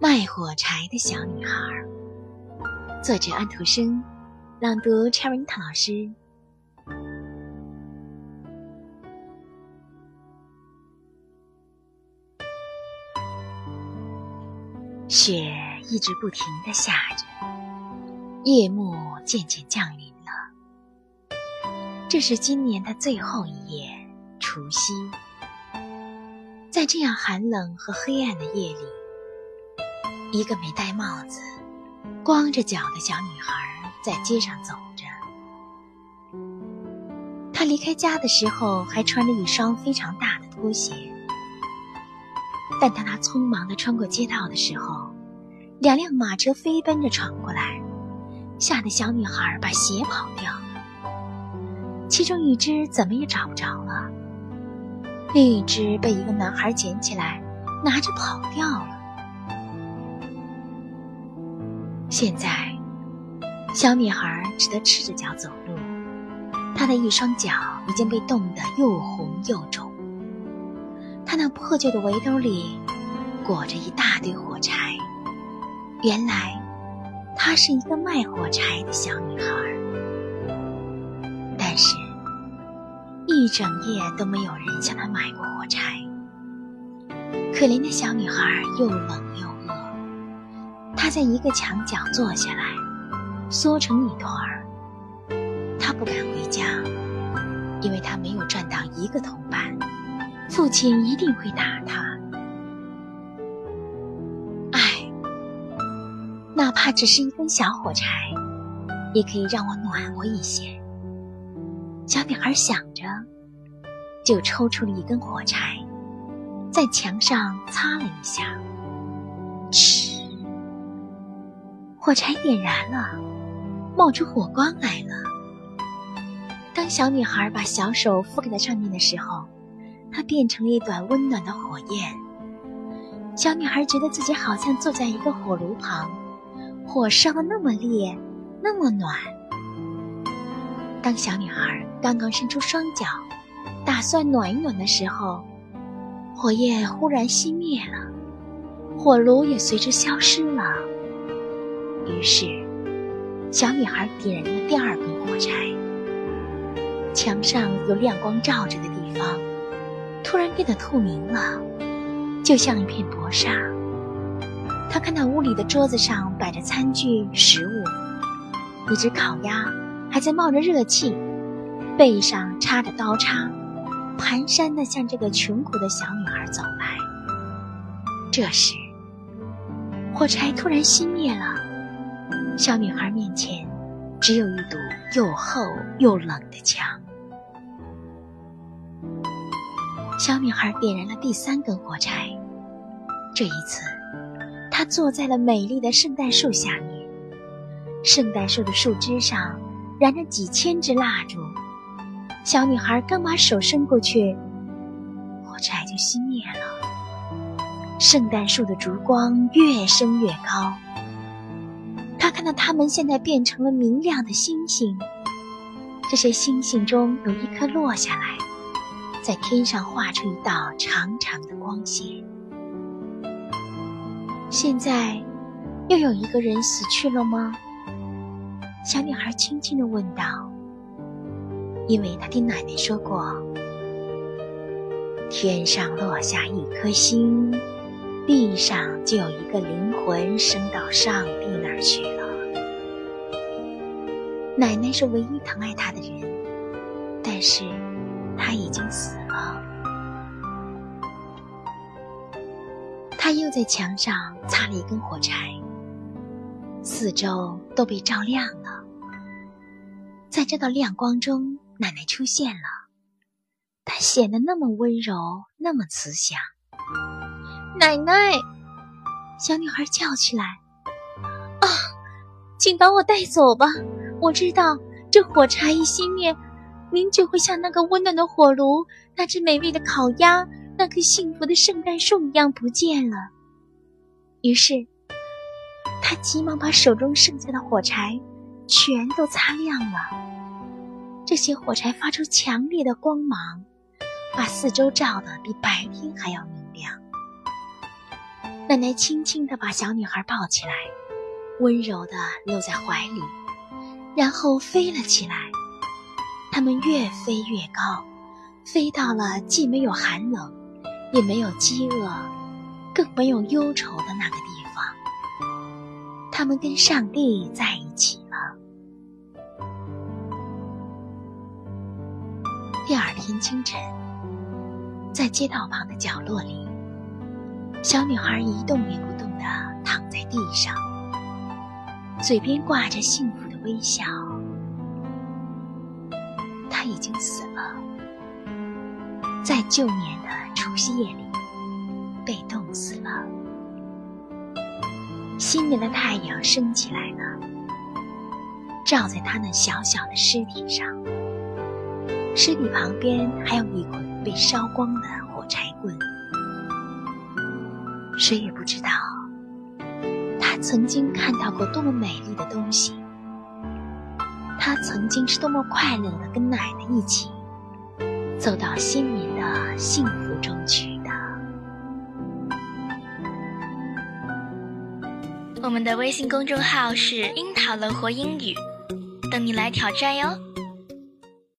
卖火柴的小女孩，作者安徒生，朗读 c h e r i n t 老师。雪一直不停的下着，夜幕渐渐降临了。这是今年的最后一夜，除夕。在这样寒冷和黑暗的夜里。一个没戴帽子、光着脚的小女孩在街上走着。她离开家的时候还穿着一双非常大的拖鞋，但当她匆忙地穿过街道的时候，两辆马车飞奔着闯过来，吓得小女孩把鞋跑掉了。其中一只怎么也找不着了，另一只被一个男孩捡起来，拿着跑掉了。现在，小女孩只得赤着脚走路。她的一双脚已经被冻得又红又肿。她那破旧的围兜里裹着一大堆火柴。原来，她是一个卖火柴的小女孩。但是，一整夜都没有人向她买过火柴。可怜的小女孩又冷又。他在一个墙角坐下来，缩成一团儿。他不敢回家，因为他没有赚到一个铜板，父亲一定会打他。唉，哪怕只是一根小火柴，也可以让我暖和一些。小女孩想着，就抽出了一根火柴，在墙上擦了一下，嗤。火柴点燃了，冒出火光来了。当小女孩把小手覆盖在上面的时候，它变成了一团温暖的火焰。小女孩觉得自己好像坐在一个火炉旁，火烧得那么烈，那么暖。当小女孩刚刚伸出双脚，打算暖一暖的时候，火焰忽然熄灭了，火炉也随之消失了。于是，小女孩点燃了第二根火柴。墙上有亮光照着的地方，突然变得透明了，就像一片薄纱。她看到屋里的桌子上摆着餐具、食物，一只烤鸭还在冒着热气，背上插着刀叉，蹒跚地向这个穷苦的小女孩走来。这时，火柴突然熄灭了。小女孩面前，只有一堵又厚又冷的墙。小女孩点燃了第三根火柴，这一次，她坐在了美丽的圣诞树下面。圣诞树的树枝上燃着几千支蜡烛。小女孩刚把手伸过去，火柴就熄灭了。圣诞树的烛光越升越高。他看到它们现在变成了明亮的星星，这些星星中有一颗落下来，在天上画出一道长长的光线。现在，又有一个人死去了吗？小女孩轻轻地问道。因为她听奶奶说过，天上落下一颗星。地上就有一个灵魂升到上帝那儿去了。奶奶是唯一疼爱他的人，但是他已经死了。他又在墙上擦了一根火柴，四周都被照亮了。在这道亮光中，奶奶出现了，她显得那么温柔，那么慈祥。奶奶，小女孩叫起来：“啊，请把我带走吧！我知道这火柴一熄灭，您就会像那个温暖的火炉、那只美味的烤鸭、那棵幸福的圣诞树一样不见了。”于是，他急忙把手中剩下的火柴全都擦亮了。这些火柴发出强烈的光芒，把四周照得比白天还要明亮。奶奶轻轻地把小女孩抱起来，温柔地搂在怀里，然后飞了起来。他们越飞越高，飞到了既没有寒冷，也没有饥饿，更没有忧愁的那个地方。他们跟上帝在一起了。第二天清晨，在街道旁的角落里。小女孩一动也不动地躺在地上，嘴边挂着幸福微笑。他已经死了，在旧年的除夕夜里被冻死了。新年的太阳升起来了，照在他那小小的尸体上。尸体旁边还有一捆被烧光的火柴棍。谁也不知道，他曾经看到过多么美丽的东西。他曾经是多么快乐的跟奶奶一起走到新年的幸福中去的。我们的微信公众号是“樱桃乐活英语”，等你来挑战哟。